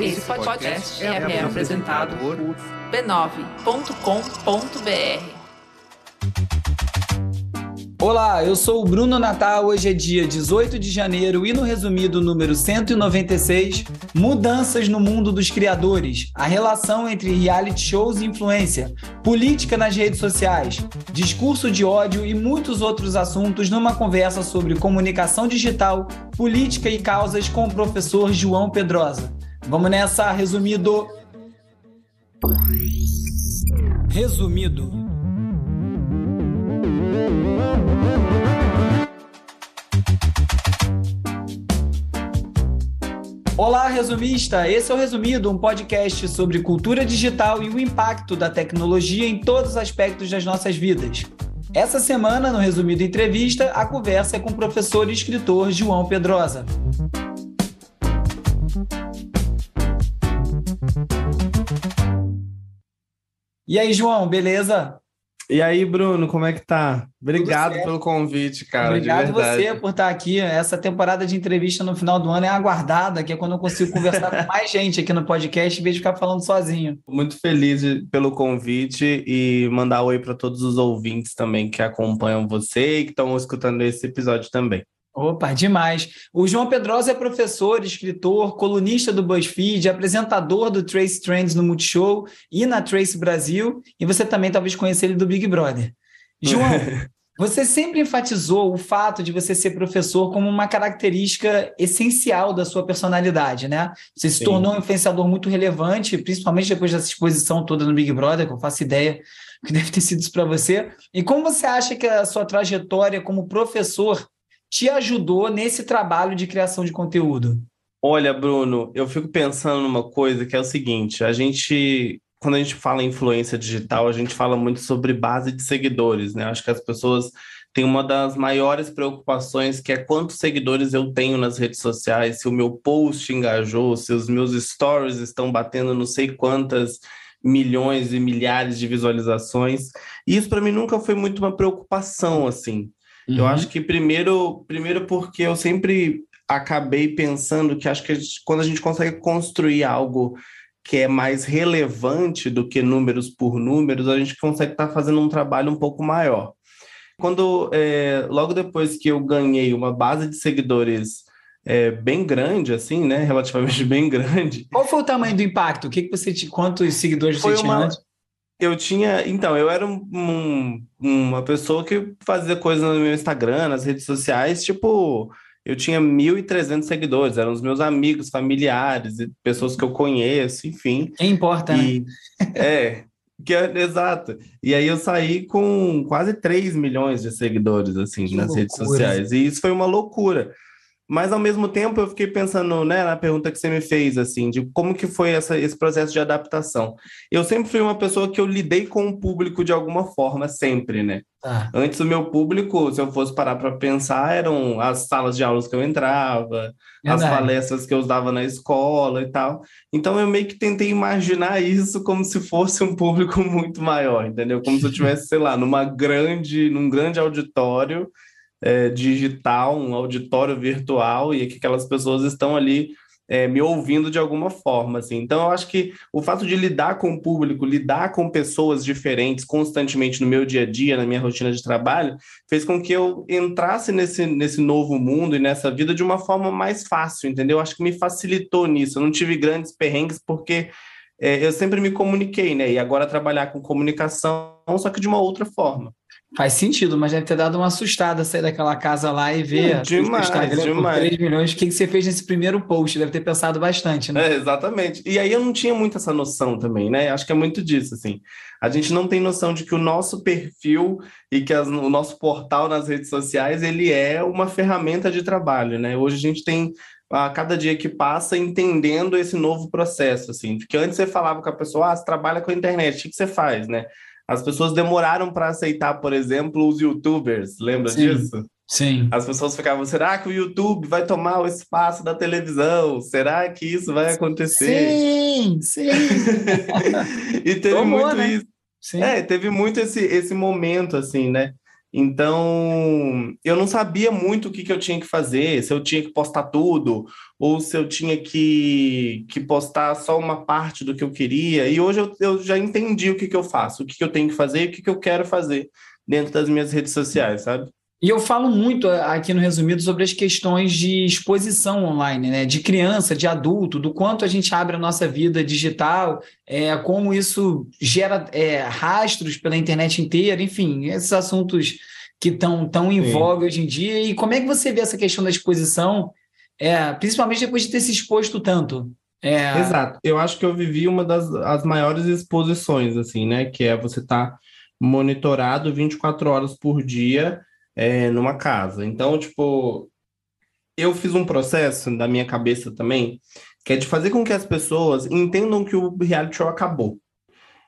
Esse podcast é, é apresentado por b9.com.br. Olá, eu sou o Bruno Natal. Hoje é dia 18 de janeiro e no resumido número 196, mudanças no mundo dos criadores, a relação entre reality shows e influência, política nas redes sociais, discurso de ódio e muitos outros assuntos numa conversa sobre comunicação digital, política e causas com o professor João Pedrosa. Vamos nessa, resumido. Resumido. Olá, resumista! Esse é o Resumido, um podcast sobre cultura digital e o impacto da tecnologia em todos os aspectos das nossas vidas. Essa semana, no Resumido Entrevista, a conversa é com o professor e escritor João Pedrosa. E aí, João, beleza? E aí, Bruno, como é que tá? Obrigado pelo convite, cara. Obrigado você por estar aqui. Essa temporada de entrevista no final do ano é aguardada, que é quando eu consigo conversar com mais gente aqui no podcast, em vez de ficar falando sozinho. Muito feliz pelo convite e mandar oi para todos os ouvintes também que acompanham você e que estão escutando esse episódio também. Opa, demais. O João Pedrosa é professor, escritor, colunista do BuzzFeed, apresentador do Trace Trends no Multishow e na Trace Brasil, e você também talvez conheça ele do Big Brother. João, você sempre enfatizou o fato de você ser professor como uma característica essencial da sua personalidade, né? Você se Sim. tornou um influenciador muito relevante, principalmente depois dessa exposição toda no Big Brother, que eu faço ideia que deve ter sido isso para você. E como você acha que a sua trajetória como professor te ajudou nesse trabalho de criação de conteúdo? Olha, Bruno, eu fico pensando numa coisa que é o seguinte: a gente, quando a gente fala em influência digital, a gente fala muito sobre base de seguidores, né? Acho que as pessoas têm uma das maiores preocupações que é quantos seguidores eu tenho nas redes sociais, se o meu post engajou, se os meus stories estão batendo não sei quantas milhões e milhares de visualizações. E isso para mim nunca foi muito uma preocupação assim. Uhum. Eu acho que primeiro, primeiro porque eu sempre acabei pensando que acho que a gente, quando a gente consegue construir algo que é mais relevante do que números por números, a gente consegue estar tá fazendo um trabalho um pouco maior. Quando é, logo depois que eu ganhei uma base de seguidores é, bem grande, assim, né, relativamente bem grande. Qual foi o tamanho do impacto? O que, que você quantos seguidores foi você tinha uma, antes? Eu tinha, então, eu era um, um, uma pessoa que fazia coisas no meu Instagram, nas redes sociais, tipo, eu tinha 1.300 seguidores, eram os meus amigos, familiares, pessoas que eu conheço, enfim. Quem importa, né? e, né? É, que é, exato. E aí eu saí com quase 3 milhões de seguidores, assim, que nas loucura. redes sociais. E isso foi uma loucura. Mas ao mesmo tempo eu fiquei pensando, né, na pergunta que você me fez, assim, de como que foi essa, esse processo de adaptação. Eu sempre fui uma pessoa que eu lidei com o público de alguma forma, sempre, né? Ah. Antes o meu público, se eu fosse parar para pensar, eram as salas de aulas que eu entrava, as palestras que eu usava na escola e tal. Então eu meio que tentei imaginar isso como se fosse um público muito maior, entendeu? Como se eu tivesse, sei lá, numa grande, num grande auditório é, digital, um auditório virtual, e que aquelas pessoas estão ali é, me ouvindo de alguma forma, assim. Então, eu acho que o fato de lidar com o público, lidar com pessoas diferentes constantemente no meu dia a dia, na minha rotina de trabalho, fez com que eu entrasse nesse, nesse novo mundo e nessa vida de uma forma mais fácil, entendeu? Acho que me facilitou nisso. Eu não tive grandes perrengues porque é, eu sempre me comuniquei, né? E agora trabalhar com comunicação, só que de uma outra forma. Faz sentido, mas deve ter dado uma assustada sair daquela casa lá e ver demais, o demais. 3 milhões. O que você fez nesse primeiro post? Deve ter pensado bastante, né? É, exatamente. E aí eu não tinha muito essa noção também, né? Acho que é muito disso, assim. A gente não tem noção de que o nosso perfil e que as, o nosso portal nas redes sociais, ele é uma ferramenta de trabalho, né? Hoje a gente tem a cada dia que passa entendendo esse novo processo, assim, porque antes você falava com a pessoa, ah, você trabalha com a internet, o que você faz, né? As pessoas demoraram para aceitar, por exemplo, os youtubers. Lembra Sim. disso? Sim. As pessoas ficavam, será que o YouTube vai tomar o espaço da televisão? Será que isso vai acontecer? Sim, sim. e teve Tomou, muito né? isso. Sim. É, teve muito esse, esse momento, assim, né? Então, eu não sabia muito o que, que eu tinha que fazer, se eu tinha que postar tudo, ou se eu tinha que, que postar só uma parte do que eu queria. E hoje eu, eu já entendi o que, que eu faço, o que, que eu tenho que fazer e o que, que eu quero fazer dentro das minhas redes sociais, sabe? E eu falo muito aqui no resumido sobre as questões de exposição online, né? De criança, de adulto, do quanto a gente abre a nossa vida digital, é, como isso gera é, rastros pela internet inteira, enfim, esses assuntos que estão tão em Sim. voga hoje em dia. E como é que você vê essa questão da exposição, é, principalmente depois de ter se exposto tanto? É... Exato. Eu acho que eu vivi uma das as maiores exposições, assim, né? Que é você estar tá monitorado 24 horas por dia é, numa casa. Então, tipo, eu fiz um processo da minha cabeça também, que é de fazer com que as pessoas entendam que o reality show acabou.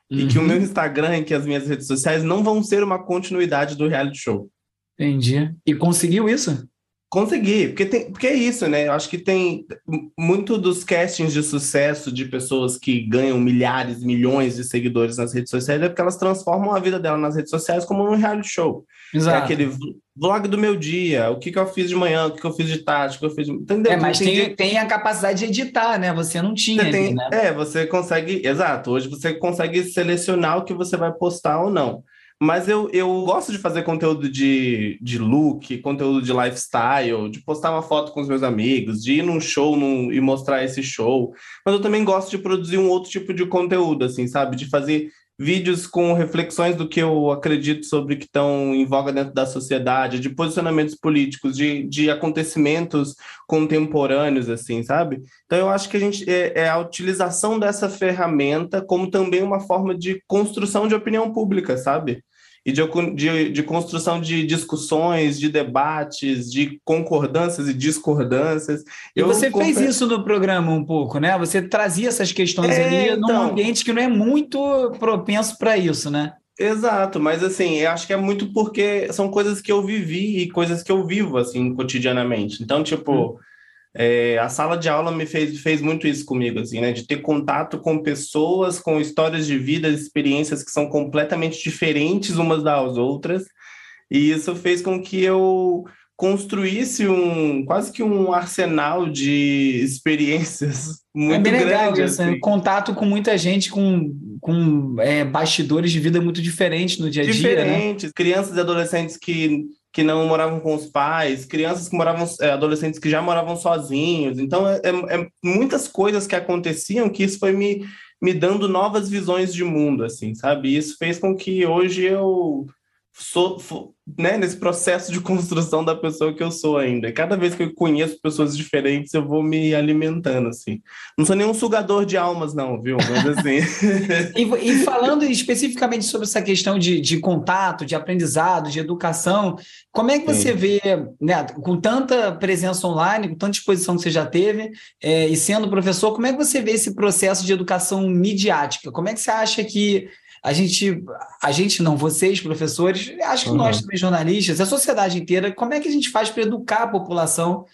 Uhum. E que o meu uhum. Instagram e que as minhas redes sociais não vão ser uma continuidade do reality show. Entendi. E conseguiu isso? Consegui, porque, tem, porque é isso, né? Eu acho que tem muito dos castings de sucesso de pessoas que ganham milhares, milhões de seguidores nas redes sociais é porque elas transformam a vida dela nas redes sociais como um reality show. É Exato. É aquele vlog do meu dia, o que, que eu fiz de manhã, o que, que eu fiz de tarde, o que eu fiz de... Entendeu? É, mas tem, tem a capacidade de editar, né? Você não tinha. Você tem, né? É, você consegue. Exato, hoje você consegue selecionar o que você vai postar ou não. Mas eu, eu gosto de fazer conteúdo de, de look, conteúdo de lifestyle, de postar uma foto com os meus amigos, de ir num show num, e mostrar esse show. Mas eu também gosto de produzir um outro tipo de conteúdo, assim, sabe? De fazer vídeos com reflexões do que eu acredito sobre que estão em voga dentro da sociedade, de posicionamentos políticos, de, de acontecimentos contemporâneos, assim, sabe? Então eu acho que a gente é, é a utilização dessa ferramenta como também uma forma de construção de opinião pública, sabe? E de, de, de, construção de discussões, de debates, de concordâncias e discordâncias. E você fez isso no programa um pouco, né? Você trazia essas questões é, ali então... num ambiente que não é muito propenso para isso, né? Exato, mas assim, eu acho que é muito porque são coisas que eu vivi e coisas que eu vivo, assim, cotidianamente. Então, tipo, hum. É, a sala de aula me fez, fez muito isso comigo, assim, né? De ter contato com pessoas, com histórias de vida, experiências que são completamente diferentes umas das outras. E isso fez com que eu construísse um quase que um arsenal de experiências muito é bem legal grande. Isso, né? assim. Contato com muita gente com, com é, bastidores de vida muito diferentes no dia a dia. Né? Diferentes, né? crianças e adolescentes que que não moravam com os pais, crianças que moravam, é, adolescentes que já moravam sozinhos. Então, é, é, é, muitas coisas que aconteciam que isso foi me, me dando novas visões de mundo, assim, sabe? Isso fez com que hoje eu sou, né, nesse processo de construção da pessoa que eu sou ainda. Cada vez que eu conheço pessoas diferentes, eu vou me alimentando, assim. Não sou nenhum sugador de almas, não, viu? Mas assim. e, e, falando especificamente sobre essa questão de, de contato, de aprendizado, de educação, como é que você Sim. vê, né, com tanta presença online, com tanta exposição que você já teve, é, e sendo professor, como é que você vê esse processo de educação midiática? Como é que você acha que a gente, a gente não, vocês, professores, acho que uhum. nós também, jornalistas, a sociedade inteira, como é que a gente faz para educar a população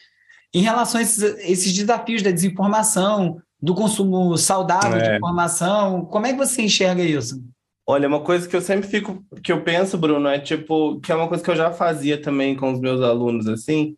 em relação a esses, esses, desafios da desinformação, do consumo saudável é. de informação? Como é que você enxerga isso? Olha, uma coisa que eu sempre fico, que eu penso, Bruno, é tipo, que é uma coisa que eu já fazia também com os meus alunos, assim,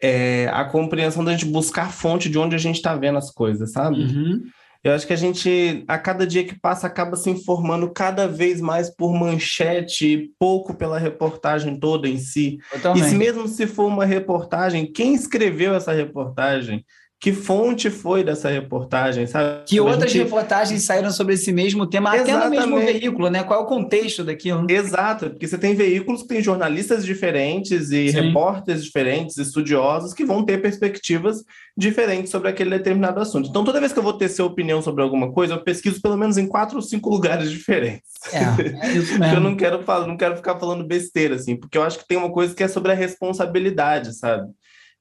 é a compreensão da gente buscar a fonte de onde a gente está vendo as coisas, sabe? Uhum. Eu acho que a gente, a cada dia que passa, acaba se informando cada vez mais por manchete, pouco pela reportagem toda em si. E se mesmo se for uma reportagem, quem escreveu essa reportagem? Que fonte foi dessa reportagem, sabe? Que outras gente... reportagens saíram sobre esse mesmo tema, Exatamente. até no mesmo veículo, né? Qual é o contexto daquilo? Exato, porque você tem veículos que têm jornalistas diferentes e Sim. repórteres diferentes, estudiosos, que vão ter perspectivas diferentes sobre aquele determinado assunto. Então, toda vez que eu vou ter sua opinião sobre alguma coisa, eu pesquiso pelo menos em quatro ou cinco lugares diferentes. É, é isso mesmo. eu não quero, falar, não quero ficar falando besteira, assim, porque eu acho que tem uma coisa que é sobre a responsabilidade, sabe?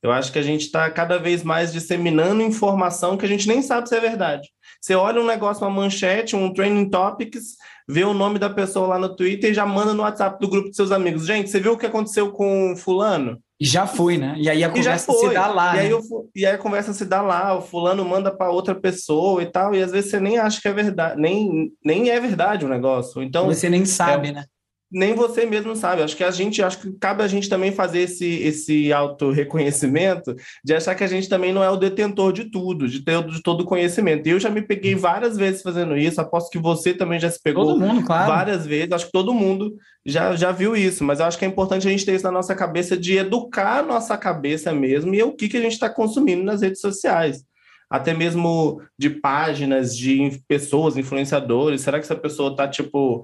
Eu acho que a gente está cada vez mais disseminando informação que a gente nem sabe se é verdade. Você olha um negócio, uma manchete, um training topics, vê o nome da pessoa lá no Twitter e já manda no WhatsApp do grupo de seus amigos. Gente, você viu o que aconteceu com fulano? E já foi, né? E aí a conversa se dá lá. E, né? aí, o, e aí a conversa se dá lá, o fulano manda para outra pessoa e tal, e às vezes você nem acha que é verdade, nem, nem é verdade o negócio. Então, você nem sabe, é, né? Nem você mesmo sabe. Acho que a gente, acho que cabe a gente também fazer esse, esse auto-reconhecimento de achar que a gente também não é o detentor de tudo, de ter de todo o conhecimento. E eu já me peguei várias vezes fazendo isso, aposto que você também já se pegou todo mundo, claro. várias vezes. Acho que todo mundo já, já viu isso, mas acho que é importante a gente ter isso na nossa cabeça de educar a nossa cabeça mesmo e o que, que a gente está consumindo nas redes sociais até mesmo de páginas de pessoas, influenciadores. Será que essa pessoa está, tipo,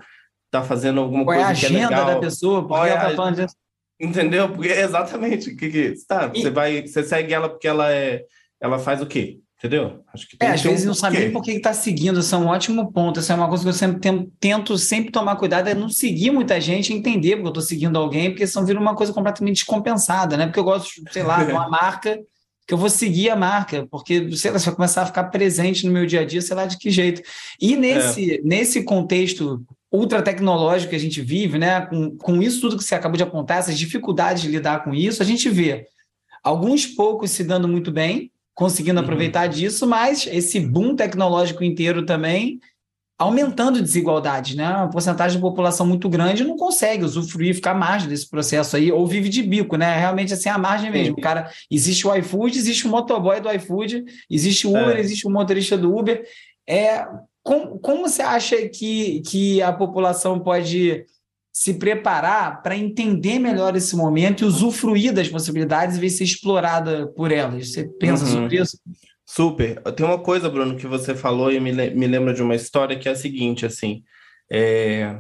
tá fazendo alguma Qual coisa é a agenda da pessoa? Por que ela tá falando disso? Entendeu? Porque exatamente. Que, que, tá, e... você vai, você segue ela porque ela é, ela faz o quê? Entendeu? Acho que é, às vezes um não sabe nem por que está seguindo, isso é um ótimo ponto. Essa é uma coisa que eu sempre tento, sempre tomar cuidado, é não seguir muita gente, entender porque eu estou seguindo alguém, porque senão vira uma coisa completamente descompensada, né? Porque eu gosto, sei lá, de uma marca que eu vou seguir a marca, porque sei lá, você vai começar a ficar presente no meu dia a dia, sei lá de que jeito. E nesse, é. nesse contexto ultra tecnológico que a gente vive, né? Com, com isso tudo que você acabou de apontar, essas dificuldades de lidar com isso, a gente vê alguns poucos se dando muito bem, conseguindo uhum. aproveitar disso, mas esse boom tecnológico inteiro também aumentando desigualdade, né? Uma porcentagem de população muito grande não consegue usufruir, ficar à margem desse processo aí, ou vive de bico, né? Realmente assim, a margem mesmo. O cara, existe o iFood, existe o motoboy do iFood, existe o Uber, é. existe o motorista do Uber. É, como, como você acha que, que a população pode se preparar para entender melhor esse momento e usufruir das possibilidades e ver ser explorada por elas? Você pensa uhum. sobre isso? Super. Tem uma coisa, Bruno, que você falou e me, me lembra de uma história que é a seguinte, assim, é...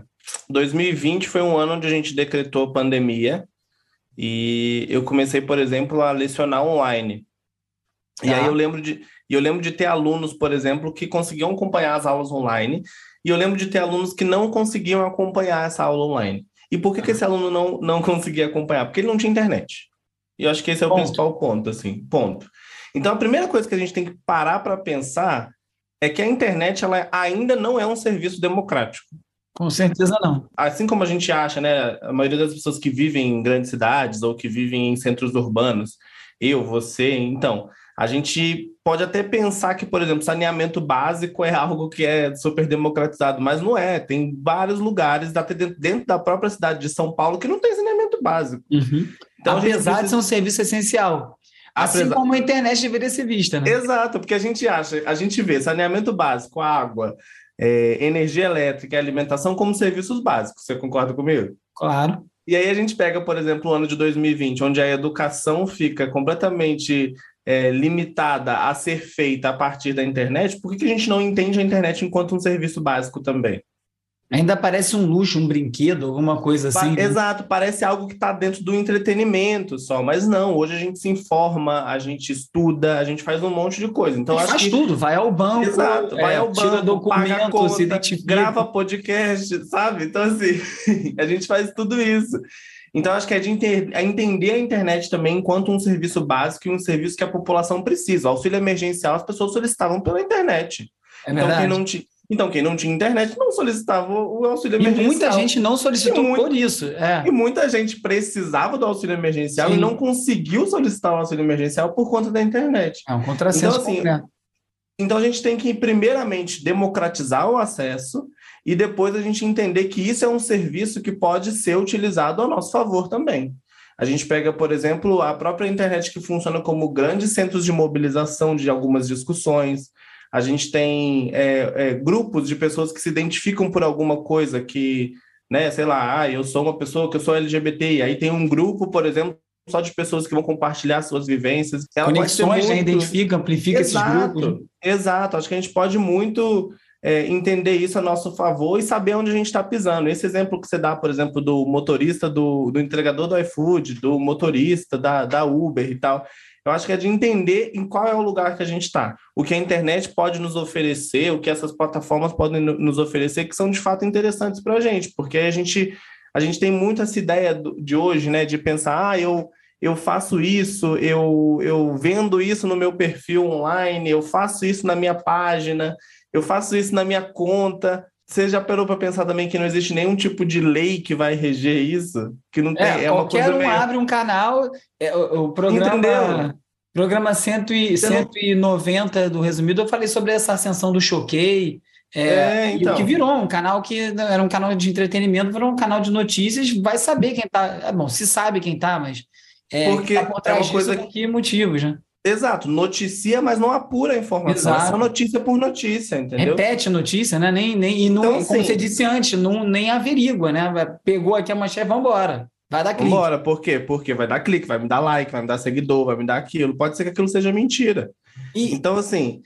2020 foi um ano onde a gente decretou pandemia e eu comecei, por exemplo, a lecionar online. E aí tá. eu lembro de eu lembro de ter alunos, por exemplo, que conseguiam acompanhar as aulas online e eu lembro de ter alunos que não conseguiam acompanhar essa aula online. E por que, que esse aluno não, não conseguia acompanhar? Porque ele não tinha internet. E eu acho que esse é o ponto. principal ponto, assim, ponto. Então, a primeira coisa que a gente tem que parar para pensar é que a internet ela ainda não é um serviço democrático. Com certeza não. Assim como a gente acha, né? A maioria das pessoas que vivem em grandes cidades ou que vivem em centros urbanos, eu, você, então, a gente pode até pensar que, por exemplo, saneamento básico é algo que é super democratizado, mas não é. Tem vários lugares, até dentro da própria cidade de São Paulo, que não tem saneamento básico. Uhum. Então, Apesar precisa... de ser um serviço essencial. Assim como a internet deveria ser vista, né? Exato, porque a gente acha, a gente vê saneamento básico, água, é, energia elétrica e alimentação como serviços básicos. Você concorda comigo? Claro. E aí a gente pega, por exemplo, o ano de 2020, onde a educação fica completamente é, limitada a ser feita a partir da internet, por que, que a gente não entende a internet enquanto um serviço básico também? Ainda parece um luxo, um brinquedo, alguma coisa assim. Né? Exato, parece algo que está dentro do entretenimento só, mas não. Hoje a gente se informa, a gente estuda, a gente faz um monte de coisa. Então faz que... tudo, vai ao banco, Exato, vai é, ao tira banco, documento, conta, se identifica. grava podcast, sabe? Então assim, a gente faz tudo isso. Então acho que é de é entender a internet também enquanto um serviço básico e um serviço que a população precisa. O auxílio emergencial as pessoas solicitavam pela internet. É então, quem não, tinha então, quem não tinha internet não solicitava o auxílio emergencial. E muita gente não solicitou muito, por isso. É. E muita gente precisava do auxílio emergencial Sim. e não conseguiu solicitar o auxílio emergencial por conta da internet. É um contrassenso. Então, assim, então a gente tem que, primeiramente, democratizar o acesso e depois a gente entender que isso é um serviço que pode ser utilizado a nosso favor também. A gente pega, por exemplo, a própria internet que funciona como grandes centros de mobilização de algumas discussões, a gente tem é, é, grupos de pessoas que se identificam por alguma coisa que, né, sei lá, ah, eu sou uma pessoa que eu sou LGBT, e aí tem um grupo, por exemplo, só de pessoas que vão compartilhar suas vivências. Ela Conexões, né, muito... né? Identifica, amplifica exato, esses grupos. Exato, acho que a gente pode muito é, entender isso a nosso favor e saber onde a gente está pisando. Esse exemplo que você dá, por exemplo, do motorista, do, do entregador do iFood, do motorista da, da Uber e tal, eu acho que é de entender em qual é o lugar que a gente está. O que a internet pode nos oferecer, o que essas plataformas podem nos oferecer, que são de fato interessantes para a gente, porque a gente, a gente tem muito essa ideia de hoje, né, de pensar, ah, eu, eu faço isso, eu, eu vendo isso no meu perfil online, eu faço isso na minha página, eu faço isso na minha conta. Você já parou para pensar também que não existe nenhum tipo de lei que vai reger isso? Que não tem. É, é qualquer um meio... abre um canal, é, o, o programa. Entendeu? Programa 100 e, 190 do Resumido, eu falei sobre essa ascensão do Choquei, É, é então. que virou um canal que era um canal de entretenimento, virou um canal de notícias, vai saber quem tá. É, bom, se sabe quem tá, mas é, Porque tá por trás é uma coisa disso, que motivos, né? Exato, noticia, mas não apura a informação. Exato. É só notícia por notícia, entendeu? Repete notícia, né? Nem, nem, e não, então, como assim, você disse antes, não, nem averigua, né? Pegou aqui a manchete, vamos embora. Vai dar clique. Vambora, por quê? Porque vai dar clique, vai me dar like, vai me dar seguidor, vai me dar aquilo. Pode ser que aquilo seja mentira. E... Então, assim,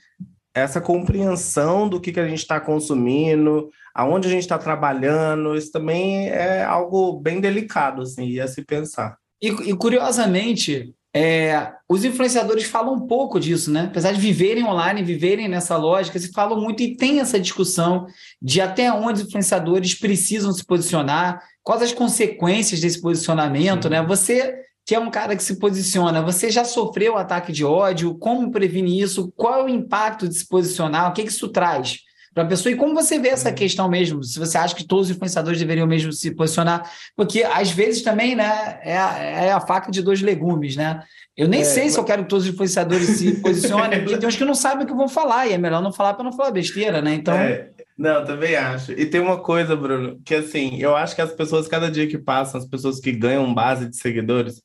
essa compreensão do que, que a gente está consumindo, aonde a gente está trabalhando, isso também é algo bem delicado, assim, a se pensar. E, e curiosamente, é, os influenciadores falam um pouco disso, né? Apesar de viverem online, viverem nessa lógica, se falam muito e tem essa discussão de até onde os influenciadores precisam se posicionar, quais as consequências desse posicionamento, né? Você que é um cara que se posiciona, você já sofreu ataque de ódio? Como prevenir isso? Qual é o impacto de se posicionar? O que, que isso traz? Para a pessoa. E como você vê essa questão mesmo? Se você acha que todos os influenciadores deveriam mesmo se posicionar? Porque às vezes também, né, é a, é a faca de dois legumes, né? Eu nem é, sei mas... se eu quero que todos os influenciadores se posicionem, porque tem uns que não sabem o que vão falar, e é melhor não falar para não falar besteira, né? Então. É. Não, também acho. E tem uma coisa, Bruno, que assim, eu acho que as pessoas, cada dia que passam, as pessoas que ganham base de seguidores,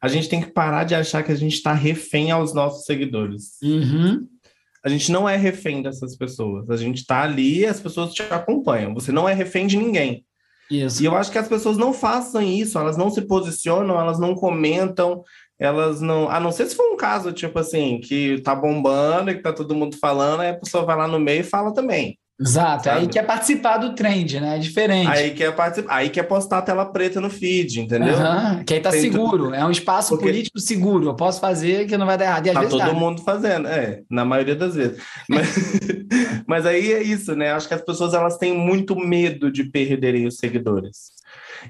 a gente tem que parar de achar que a gente está refém aos nossos seguidores. Uhum a gente não é refém dessas pessoas. A gente está ali e as pessoas te acompanham. Você não é refém de ninguém. Isso. E eu acho que as pessoas não façam isso, elas não se posicionam, elas não comentam, elas não. A não ser se for um caso, tipo assim, que tá bombando e que tá todo mundo falando, aí a pessoa vai lá no meio e fala também. Exato, sabe? aí quer participar do trend, né? É diferente. Aí quer participar, aí quer postar a tela preta no feed, entendeu? Uhum, que aí tá Tem seguro, tudo... é um espaço Porque... político seguro. Eu posso fazer que não vai dar errado. E tá todo tá. mundo fazendo, é, na maioria das vezes. Mas, mas aí é isso, né? Acho que as pessoas elas têm muito medo de perderem os seguidores.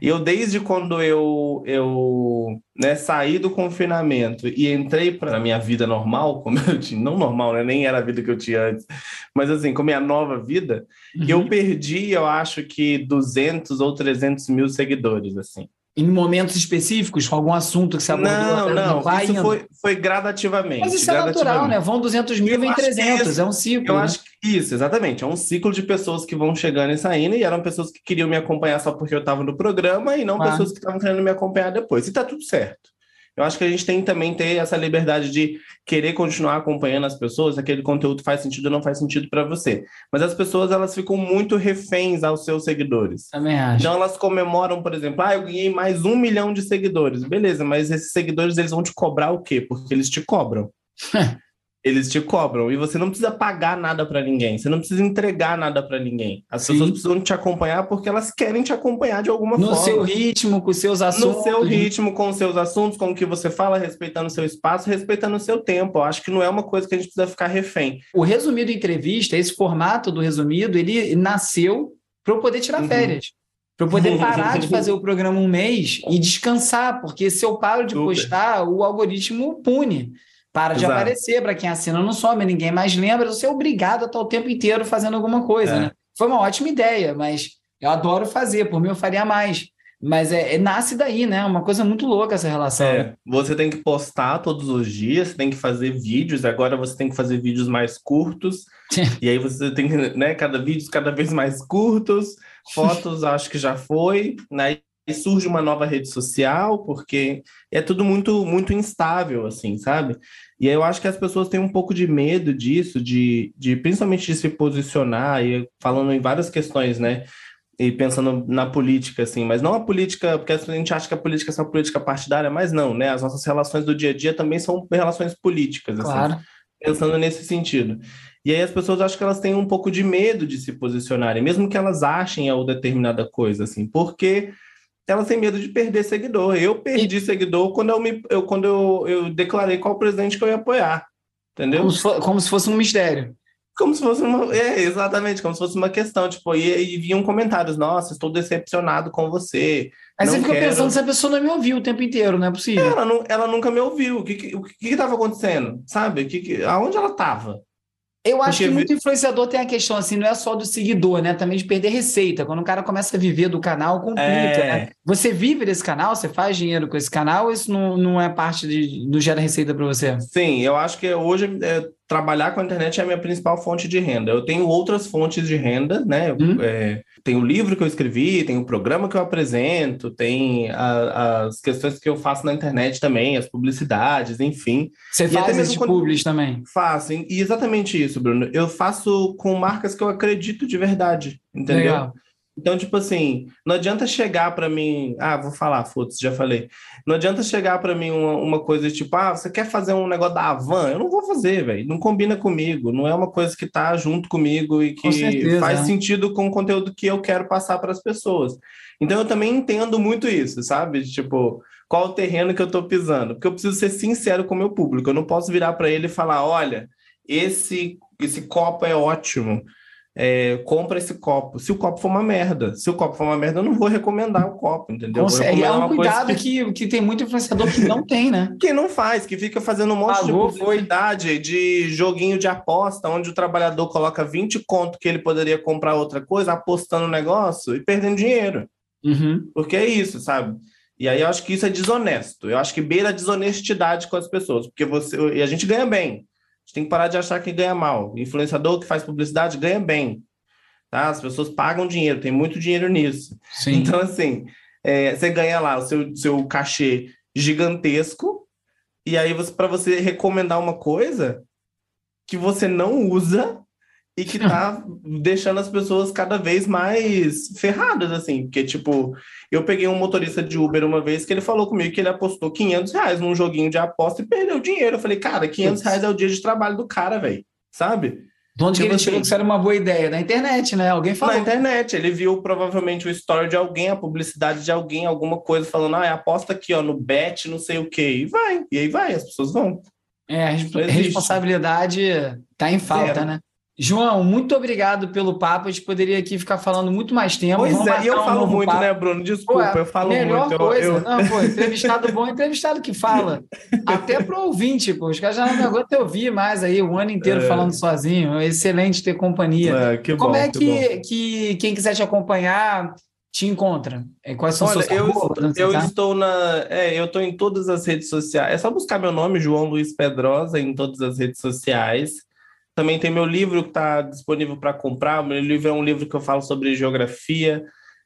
E eu, desde quando eu, eu né, saí do confinamento e entrei para a minha vida normal, como eu tinha, não normal, né, nem era a vida que eu tinha antes, mas assim, com a minha nova vida, uhum. eu perdi, eu acho que 200 ou 300 mil seguidores, assim em momentos específicos, com algum assunto que você abordou? Não, não, vai isso foi, foi gradativamente. Mas isso é natural, né? Vão 200 mil, vem 300, isso, é um ciclo. Eu né? acho que isso, exatamente, é um ciclo de pessoas que vão chegando e saindo, e eram pessoas que queriam me acompanhar só porque eu estava no programa, e não ah. pessoas que estavam querendo me acompanhar depois. E tá tudo certo. Eu acho que a gente tem também ter essa liberdade de querer continuar acompanhando as pessoas, aquele conteúdo faz sentido ou não faz sentido para você. Mas as pessoas elas ficam muito reféns aos seus seguidores. Também acho. Então elas comemoram, por exemplo, ah, eu ganhei mais um milhão de seguidores. Beleza, mas esses seguidores eles vão te cobrar o quê? Porque eles te cobram. eles te cobram e você não precisa pagar nada para ninguém, você não precisa entregar nada para ninguém. As Sim. pessoas precisam te acompanhar porque elas querem te acompanhar de alguma no forma. No seu ritmo, com seus assuntos. No seu ritmo, com os seus assuntos, com o que você fala, respeitando o seu espaço, respeitando o seu tempo. Eu acho que não é uma coisa que a gente precisa ficar refém. O resumido entrevista, esse formato do resumido, ele nasceu para eu poder tirar uhum. férias. Para eu poder parar de fazer o programa um mês e descansar, porque se eu paro de Super. postar, o algoritmo pune para de Exato. aparecer para quem assina não some, ninguém mais lembra, você é obrigado a estar o tempo inteiro fazendo alguma coisa, é. né? Foi uma ótima ideia, mas eu adoro fazer, por mim eu faria mais. Mas é, é nasce daí, né? Uma coisa muito louca essa relação. É, você tem que postar todos os dias, você tem que fazer vídeos, agora você tem que fazer vídeos mais curtos, e aí você tem que, né, cada vídeo cada vez mais curtos, fotos acho que já foi, né? Surge uma nova rede social, porque é tudo muito muito instável, assim, sabe? E aí eu acho que as pessoas têm um pouco de medo disso, de, de principalmente de se posicionar, e falando em várias questões, né? E pensando na política, assim, mas não a política, porque a gente acha que a política é só política partidária, mas não, né? As nossas relações do dia a dia também são relações políticas, assim, claro. pensando nesse sentido. E aí as pessoas acham que elas têm um pouco de medo de se posicionarem, mesmo que elas achem a determinada coisa, assim, porque elas têm medo de perder seguidor. Eu perdi e... seguidor quando, eu, me, eu, quando eu, eu declarei qual presidente que eu ia apoiar. Entendeu? Como se, for, como se fosse um mistério. Como se fosse uma. É, exatamente, como se fosse uma questão. Tipo, e, e vinham comentários: nossa, estou decepcionado com você. Aí você fica quero... pensando se a pessoa não me ouviu o tempo inteiro, não é possível. Ela, não, ela nunca me ouviu. O que estava acontecendo? Sabe? Que, que, aonde ela estava? Eu acho Porque... que muito influenciador tem a questão assim, não é só do seguidor, né? Também de perder receita. Quando o cara começa a viver do canal, complica, é... né? Você vive desse canal, você faz dinheiro com esse canal, ou isso não, não é parte de, do gera receita para você? Sim, eu acho que hoje é, trabalhar com a internet é a minha principal fonte de renda. Eu tenho outras fontes de renda, né? Hum. É, tem o livro que eu escrevi, tem o programa que eu apresento, tem a, as questões que eu faço na internet também, as publicidades, enfim. Você e faz esse quando... publis também? Faço, e exatamente isso, Bruno. Eu faço com marcas que eu acredito de verdade, entendeu? Legal. Então, tipo assim, não adianta chegar para mim. Ah, vou falar, foda-se, já falei. Não adianta chegar para mim uma, uma, coisa tipo, ah, você quer fazer um negócio da Avan? Eu não vou fazer, velho. Não combina comigo. Não é uma coisa que tá junto comigo e que certeza, faz é. sentido com o conteúdo que eu quero passar para as pessoas. Então, eu também entendo muito isso, sabe? Tipo, qual o terreno que eu tô pisando? Porque eu preciso ser sincero com o meu público. Eu não posso virar para ele e falar, olha, esse, esse copo é ótimo é, compra esse copo. Se o copo for uma merda, se o copo for uma merda, eu não vou recomendar o copo, entendeu? Consegue, é um cuidado que, que, que tem muito influenciador que não tem, né? que não faz, que fica fazendo um monte Pagou, de publicidade de joguinho de aposta, onde o trabalhador coloca 20 conto que ele poderia comprar outra coisa, apostando no negócio e perdendo dinheiro. Uhum. Porque é isso, sabe? E aí eu acho que isso é desonesto. Eu acho que beira a desonestidade com as pessoas, porque você e a gente ganha bem gente tem que parar de achar que ganha mal. O influenciador que faz publicidade ganha bem. Tá? As pessoas pagam dinheiro, tem muito dinheiro nisso. Sim. Então, assim, é, você ganha lá o seu, seu cachê gigantesco, e aí você, para você recomendar uma coisa que você não usa e que tá deixando as pessoas cada vez mais ferradas, assim. Porque, tipo, eu peguei um motorista de Uber uma vez que ele falou comigo que ele apostou 500 reais num joguinho de aposta e perdeu dinheiro. Eu falei, cara, 500 reais é o dia de trabalho do cara, velho. Sabe? De onde tipo ele assim, tirou que isso era uma boa ideia? Na internet, né? Alguém falou. Na internet. Ele viu provavelmente o story de alguém, a publicidade de alguém, alguma coisa, falando, ah, aposta aqui, ó, no bet, não sei o quê. E vai. E aí vai, as pessoas vão. É, a responsabilidade tá em falta, Zero. né? João, muito obrigado pelo papo. A gente poderia aqui ficar falando muito mais tempo. Pois Vamos é, e eu um falo muito, papo. né, Bruno? Desculpa, pô, eu falo melhor muito. Coisa. Eu, Não, pô, entrevistado bom, entrevistado que fala. Até pro ouvinte, pô. Os caras já não aguentam ouvir mais aí o ano inteiro é. falando sozinho. É excelente ter companhia. É, que Como bom, é que, que, que, quem quiser te acompanhar te encontra? É, quais são Olha, suas eu, eu estou na. É, eu estou em todas as redes sociais. É só buscar meu nome, João Luiz Pedrosa, em todas as redes sociais. Também tem meu livro que está disponível para comprar. O meu livro é um livro que eu falo sobre geografia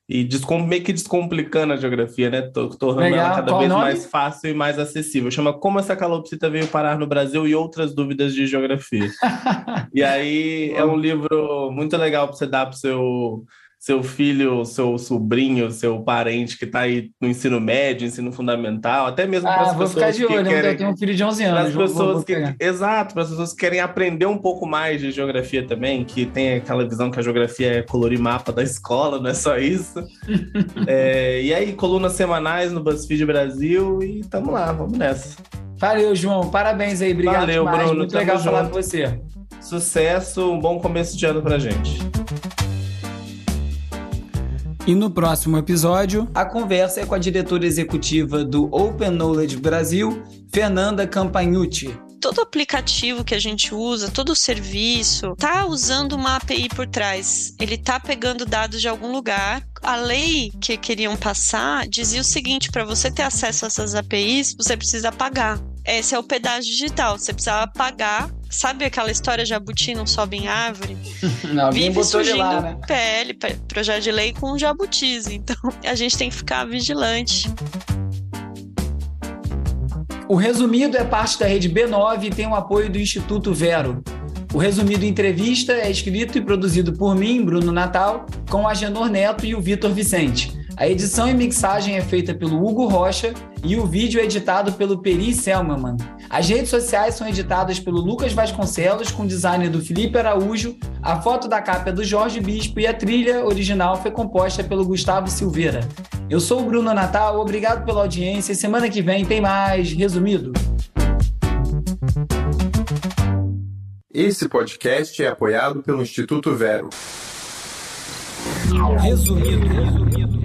e meio que descomplicando a geografia, né? Tornando ela cada Qual vez nome? mais fácil e mais acessível. Chama Como essa calopsita veio parar no Brasil e outras dúvidas de geografia. e aí é um livro muito legal para você dar para o seu seu filho, seu sobrinho, seu parente que está aí no ensino médio, ensino fundamental, até mesmo ah, para as pessoas ficar de olho, que querem... eu tenho um filho de 11 anos. As pessoas que... Exato, para as pessoas que querem aprender um pouco mais de geografia também, que tem aquela visão que a geografia é colorir mapa da escola, não é só isso. é, e aí, colunas semanais no BuzzFeed Brasil e tamo lá, vamos nessa. Valeu, João. Parabéns aí. Obrigado Valeu, demais. Bruno. Muito legal junto. falar com você. Sucesso, um bom começo de ano pra gente. E no próximo episódio, a conversa é com a diretora executiva do Open Knowledge Brasil, Fernanda Campagnucci todo aplicativo que a gente usa, todo serviço, tá usando uma API por trás. Ele tá pegando dados de algum lugar. A lei que queriam passar dizia o seguinte: para você ter acesso a essas APIs, você precisa pagar. Esse é o pedágio digital. Você precisava pagar. Sabe aquela história jabuti não sobe em árvore? Não, Vive surgindo lá, né? PL, projeto de lei com jabutis. Então a gente tem que ficar vigilante. O Resumido é parte da rede B9 e tem o apoio do Instituto Vero. O Resumido Entrevista é escrito e produzido por mim, Bruno Natal, com o Agenor Neto e o Vitor Vicente. A edição e mixagem é feita pelo Hugo Rocha e o vídeo é editado pelo Peri Selmanman. As redes sociais são editadas pelo Lucas Vasconcelos, com design do Felipe Araújo, a foto da capa é do Jorge Bispo e a trilha original foi composta pelo Gustavo Silveira. Eu sou o Bruno Natal, obrigado pela audiência e semana que vem tem mais Resumido. Esse podcast é apoiado pelo Instituto Vero. Resumido. resumido, resumido.